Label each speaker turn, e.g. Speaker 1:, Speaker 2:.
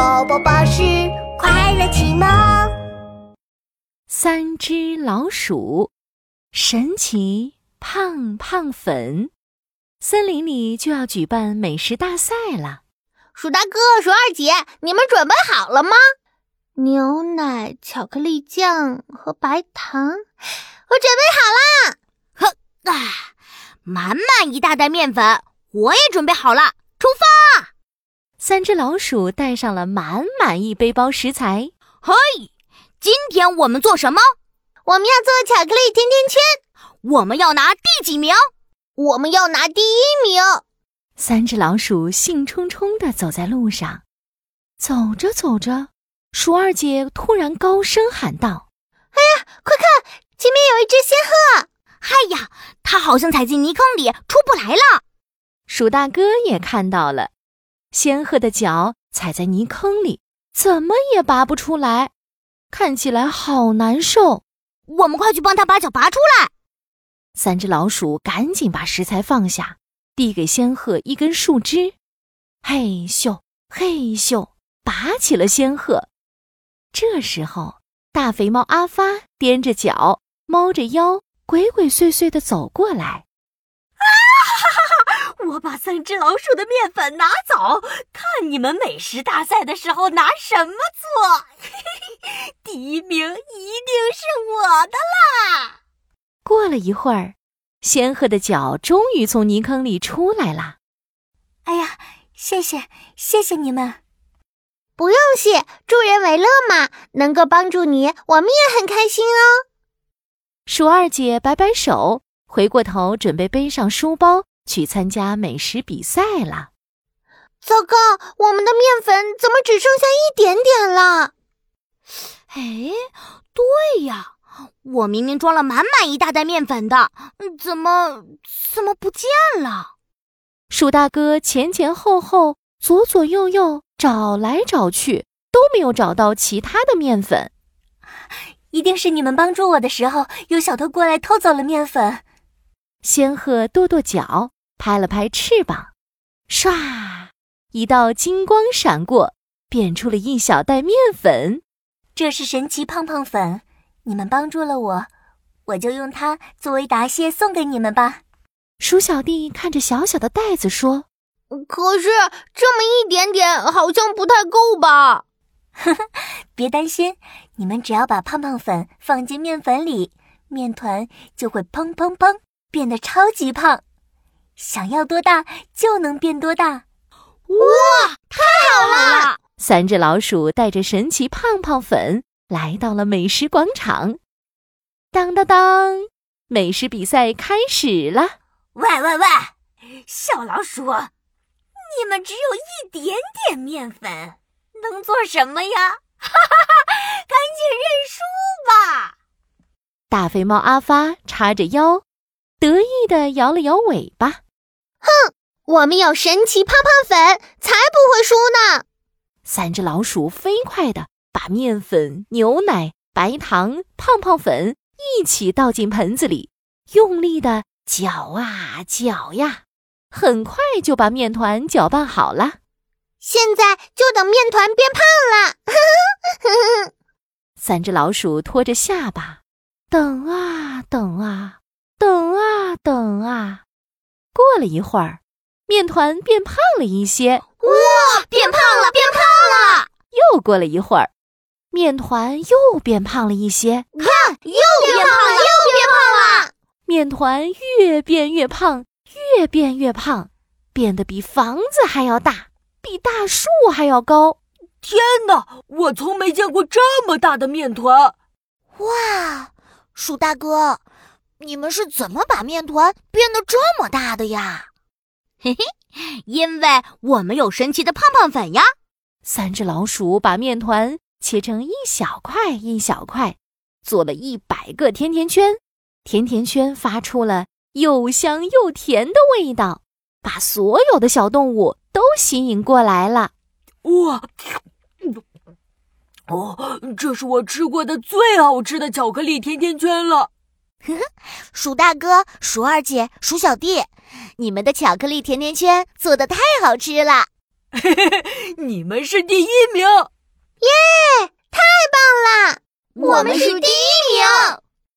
Speaker 1: 宝宝巴士快乐启蒙。
Speaker 2: 三只老鼠，神奇胖胖粉。森林里就要举办美食大赛了。
Speaker 3: 鼠大哥、鼠二姐，你们准备好了吗？牛奶、巧克力酱和白糖，我准备好了！
Speaker 4: 呵，啊，满满一大袋面粉，我也准备好了，出发！
Speaker 2: 三只老鼠带上了满满一背包食材。
Speaker 4: 嘿，今天我们做什么？
Speaker 3: 我们要做巧克力甜甜圈。
Speaker 4: 我们要拿第几名？
Speaker 3: 我们要拿第一名。
Speaker 2: 三只老鼠兴冲冲地走在路上，走着走着，鼠二姐突然高声喊道：“
Speaker 3: 哎呀，快看，前面有一只仙鹤！
Speaker 4: 嗨呀，它好像踩进泥坑里出不来了。”
Speaker 2: 鼠大哥也看到了。仙鹤的脚踩在泥坑里，怎么也拔不出来，看起来好难受。
Speaker 4: 我们快去帮他把脚拔出来！
Speaker 2: 三只老鼠赶紧把食材放下，递给仙鹤一根树枝，嘿咻嘿咻，拔起了仙鹤。这时候，大肥猫阿发踮着脚，猫着腰，鬼鬼祟祟地走过来。
Speaker 5: 我把三只老鼠的面粉拿走，看你们美食大赛的时候拿什么做。第一名一定是我的啦！
Speaker 2: 过了一会儿，仙鹤的脚终于从泥坑里出来了。
Speaker 5: 哎呀，谢谢谢谢你们！
Speaker 3: 不用谢，助人为乐嘛，能够帮助你，我们也很开心哦。
Speaker 2: 鼠二姐摆摆手，回过头准备背上书包。去参加美食比赛了！
Speaker 3: 糟糕，我们的面粉怎么只剩下一点点了？
Speaker 4: 哎，对呀，我明明装了满满一大袋面粉的，怎么怎么不见了？
Speaker 2: 鼠大哥前前后后、左左右右找来找去，都没有找到其他的面粉。
Speaker 5: 一定是你们帮助我的时候，有小偷过来偷走了面粉。
Speaker 2: 仙鹤跺跺脚。拍了拍翅膀，唰，一道金光闪过，变出了一小袋面粉。
Speaker 5: 这是神奇胖胖粉，你们帮助了我，我就用它作为答谢送给你们吧。
Speaker 2: 鼠小弟看着小小的袋子说：“
Speaker 3: 可是这么一点点，好像不太够吧？”
Speaker 5: 呵呵，别担心，你们只要把胖胖粉放进面粉里，面团就会砰砰砰变得超级胖。想要多大就能变多大，
Speaker 3: 哇！太好了！
Speaker 2: 三只老鼠带着神奇胖胖粉来到了美食广场。当当当，美食比赛开始了！
Speaker 5: 喂喂喂，小老鼠，你们只有一点点面粉，能做什么呀？哈哈哈！赶紧认输吧！
Speaker 2: 大肥猫阿发叉着腰，得意地摇了摇尾巴。
Speaker 3: 哼，我们有神奇胖胖粉，才不会输呢！
Speaker 2: 三只老鼠飞快地把面粉、牛奶、白糖、胖胖粉一起倒进盆子里，用力地搅啊搅呀，很快就把面团搅拌好了。
Speaker 3: 现在就等面团变胖了。
Speaker 2: 三只老鼠拖着下巴，等啊等啊，等啊等啊。过了一会儿，面团变胖了一些。
Speaker 3: 哇，变胖了，变胖了！
Speaker 2: 又过了一会儿，面团又变胖了一些。
Speaker 3: 看，又变胖了，又变胖了！
Speaker 2: 面团越变越胖，越变越胖，变得比房子还要大，比大树还要高。
Speaker 6: 天哪，我从没见过这么大的面团！
Speaker 1: 哇，鼠大哥！你们是怎么把面团变得这么大的呀？
Speaker 4: 嘿嘿，因为我们有神奇的胖胖粉呀！
Speaker 2: 三只老鼠把面团切成一小块一小块，做了一百个甜甜圈。甜甜圈发出了又香又甜的味道，把所有的小动物都吸引过来了。哇！
Speaker 6: 哦，这是我吃过的最好吃的巧克力甜甜圈了。
Speaker 1: 呵 呵鼠大哥鼠二姐鼠小弟你们的巧克力甜甜圈做的太好吃了
Speaker 6: 嘿嘿嘿你们是第一名
Speaker 3: 耶太棒了
Speaker 5: 我们是第一名